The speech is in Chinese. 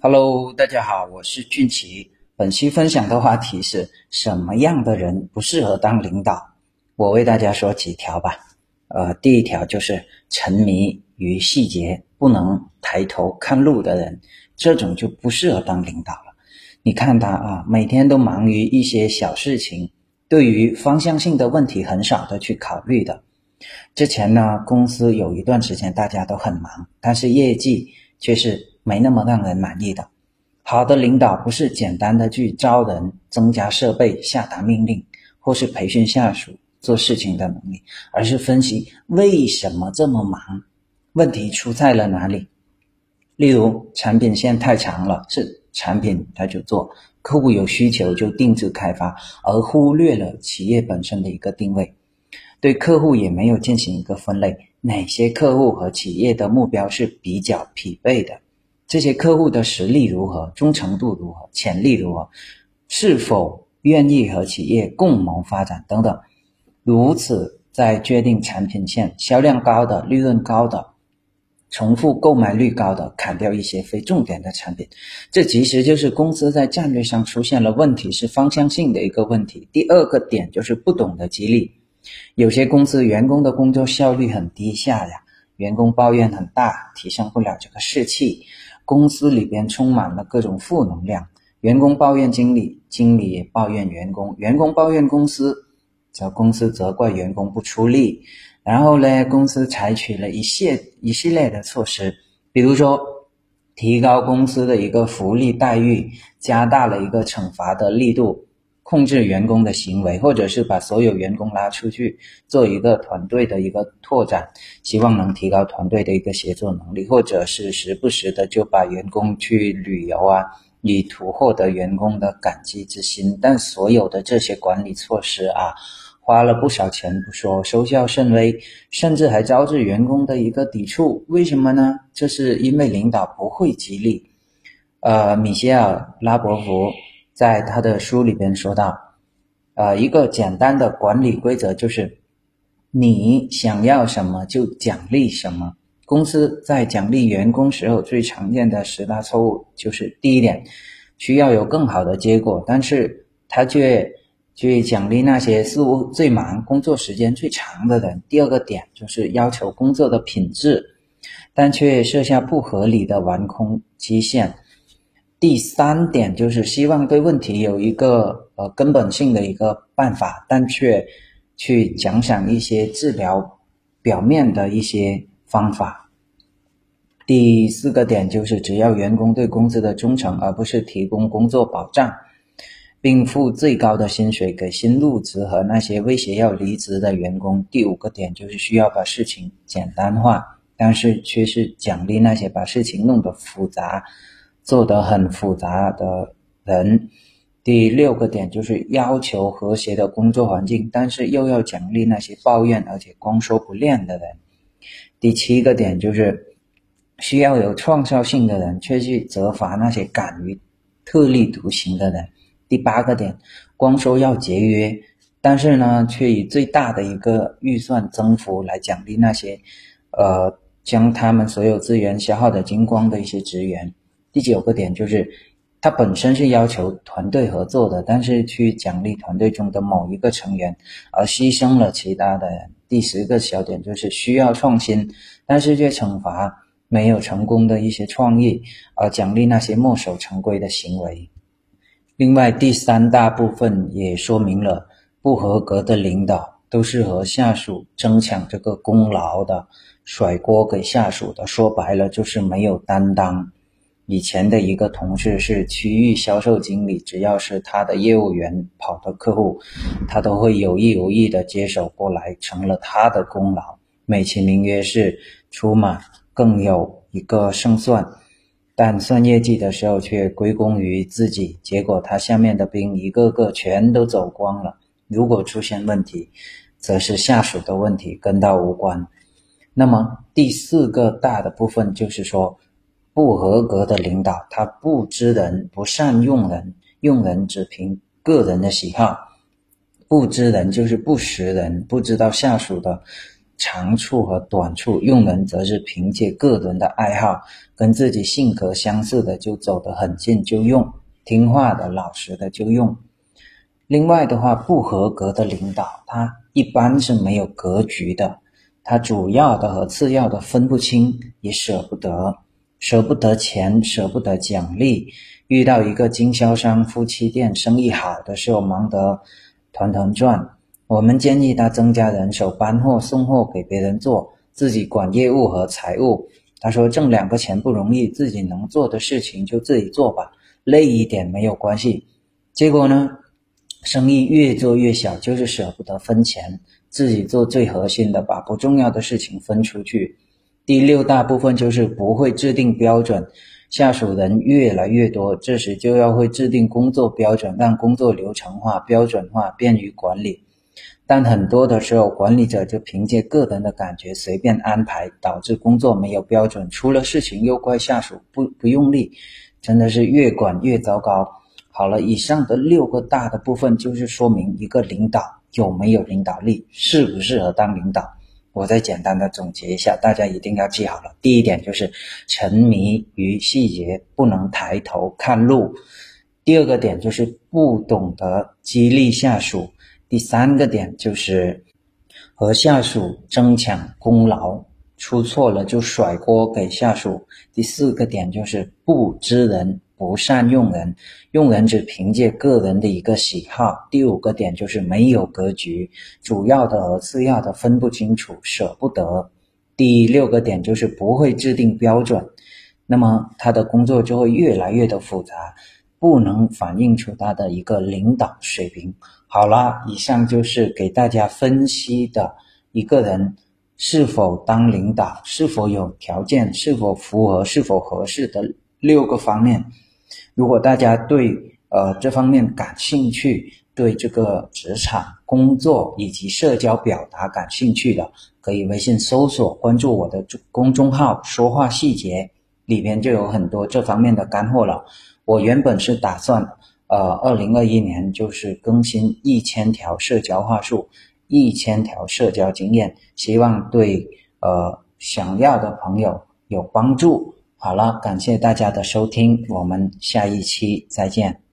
Hello，大家好，我是俊奇。本期分享的话题是什么样的人不适合当领导？我为大家说几条吧。呃，第一条就是沉迷于细节、不能抬头看路的人，这种就不适合当领导了。你看他啊，每天都忙于一些小事情，对于方向性的问题很少的去考虑的。之前呢，公司有一段时间大家都很忙，但是业绩却是。没那么让人满意的。好的领导不是简单的去招人、增加设备、下达命令，或是培训下属做事情的能力，而是分析为什么这么忙，问题出在了哪里。例如，产品线太长了，是产品他就做，客户有需求就定制开发，而忽略了企业本身的一个定位，对客户也没有进行一个分类，哪些客户和企业的目标是比较匹配的。这些客户的实力如何，忠诚度如何，潜力如何，是否愿意和企业共谋发展等等，如此在决定产品线销量高的、利润高的、重复购买率高的，砍掉一些非重点的产品。这其实就是公司在战略上出现了问题，是方向性的一个问题。第二个点就是不懂得激励，有些公司员工的工作效率很低下呀，员工抱怨很大，提升不了这个士气。公司里边充满了各种负能量，员工抱怨经理，经理也抱怨员工，员工抱怨公司，则公司责怪员工不出力，然后呢，公司采取了一系一系列的措施，比如说提高公司的一个福利待遇，加大了一个惩罚的力度。控制员工的行为，或者是把所有员工拉出去做一个团队的一个拓展，希望能提高团队的一个协作能力，或者是时不时的就把员工去旅游啊，以图获得员工的感激之心。但所有的这些管理措施啊，花了不少钱不说，收效甚微，甚至还招致员工的一个抵触。为什么呢？这是因为领导不会激励。呃，米歇尔拉伯福。在他的书里边说到，呃，一个简单的管理规则就是，你想要什么就奖励什么。公司在奖励员工时候最常见的十大错误就是：第一点，需要有更好的结果，但是他却去奖励那些似乎最忙、工作时间最长的人；第二个点就是要求工作的品质，但却设下不合理的完工期限。第三点就是希望对问题有一个呃根本性的一个办法，但却去奖赏一些治疗表面的一些方法。第四个点就是只要员工对公司的忠诚，而不是提供工作保障，并付最高的薪水给新入职和那些威胁要离职的员工。第五个点就是需要把事情简单化，但是却是奖励那些把事情弄得复杂。做得很复杂的人，第六个点就是要求和谐的工作环境，但是又要奖励那些抱怨而且光说不练的人。第七个点就是需要有创造性的人，却去责罚那些敢于特立独行的人。第八个点，光说要节约，但是呢，却以最大的一个预算增幅来奖励那些，呃，将他们所有资源消耗的精光的一些职员。第九个点就是，他本身是要求团队合作的，但是去奖励团队中的某一个成员，而牺牲了其他的。第十个小点就是需要创新，但是却惩罚没有成功的一些创意，而奖励那些墨守成规的行为。另外，第三大部分也说明了，不合格的领导都是和下属争抢这个功劳的，甩锅给下属的。说白了，就是没有担当。以前的一个同事是区域销售经理，只要是他的业务员跑的客户，他都会有意无意的接手过来，成了他的功劳，美其名曰是出马，更有一个胜算，但算业绩的时候却归功于自己，结果他下面的兵一个个全都走光了。如果出现问题，则是下属的问题，跟他无关。那么第四个大的部分就是说。不合格的领导，他不知人，不善用人，用人只凭个人的喜好。不知人就是不识人，不知道下属的长处和短处，用人则是凭借个人的爱好，跟自己性格相似的就走得很近就用，听话的老实的就用。另外的话，不合格的领导，他一般是没有格局的，他主要的和次要的分不清，也舍不得，舍不得钱，舍不得奖励。遇到一个经销商夫妻店生意好的时候，忙得团团转。我们建议他增加人手，搬货、送货给别人做，自己管业务和财务。他说挣两个钱不容易，自己能做的事情就自己做吧，累一点没有关系。结果呢，生意越做越小，就是舍不得分钱，自己做最核心的，把不重要的事情分出去。第六大部分就是不会制定标准。下属人越来越多，这时就要会制定工作标准，让工作流程化、标准化，便于管理。但很多的时候，管理者就凭借个人的感觉随便安排，导致工作没有标准，出了事情又怪下属不不用力，真的是越管越糟糕。好了，以上的六个大的部分就是说明一个领导有没有领导力，适不适合当领导。我再简单的总结一下，大家一定要记好了。第一点就是沉迷于细节，不能抬头看路；第二个点就是不懂得激励下属；第三个点就是和下属争抢功劳，出错了就甩锅给下属；第四个点就是不知人。不善用人，用人只凭借个人的一个喜好。第五个点就是没有格局，主要的和次要的分不清楚，舍不得。第六个点就是不会制定标准，那么他的工作就会越来越的复杂，不能反映出他的一个领导水平。好了，以上就是给大家分析的一个人是否当领导，是否有条件，是否符合，是否合适的六个方面。如果大家对呃这方面感兴趣，对这个职场工作以及社交表达感兴趣的，可以微信搜索关注我的公众号“说话细节”，里边就有很多这方面的干货了。我原本是打算呃二零二一年就是更新一千条社交话术，一千条社交经验，希望对呃想要的朋友有帮助。好了，感谢大家的收听，我们下一期再见。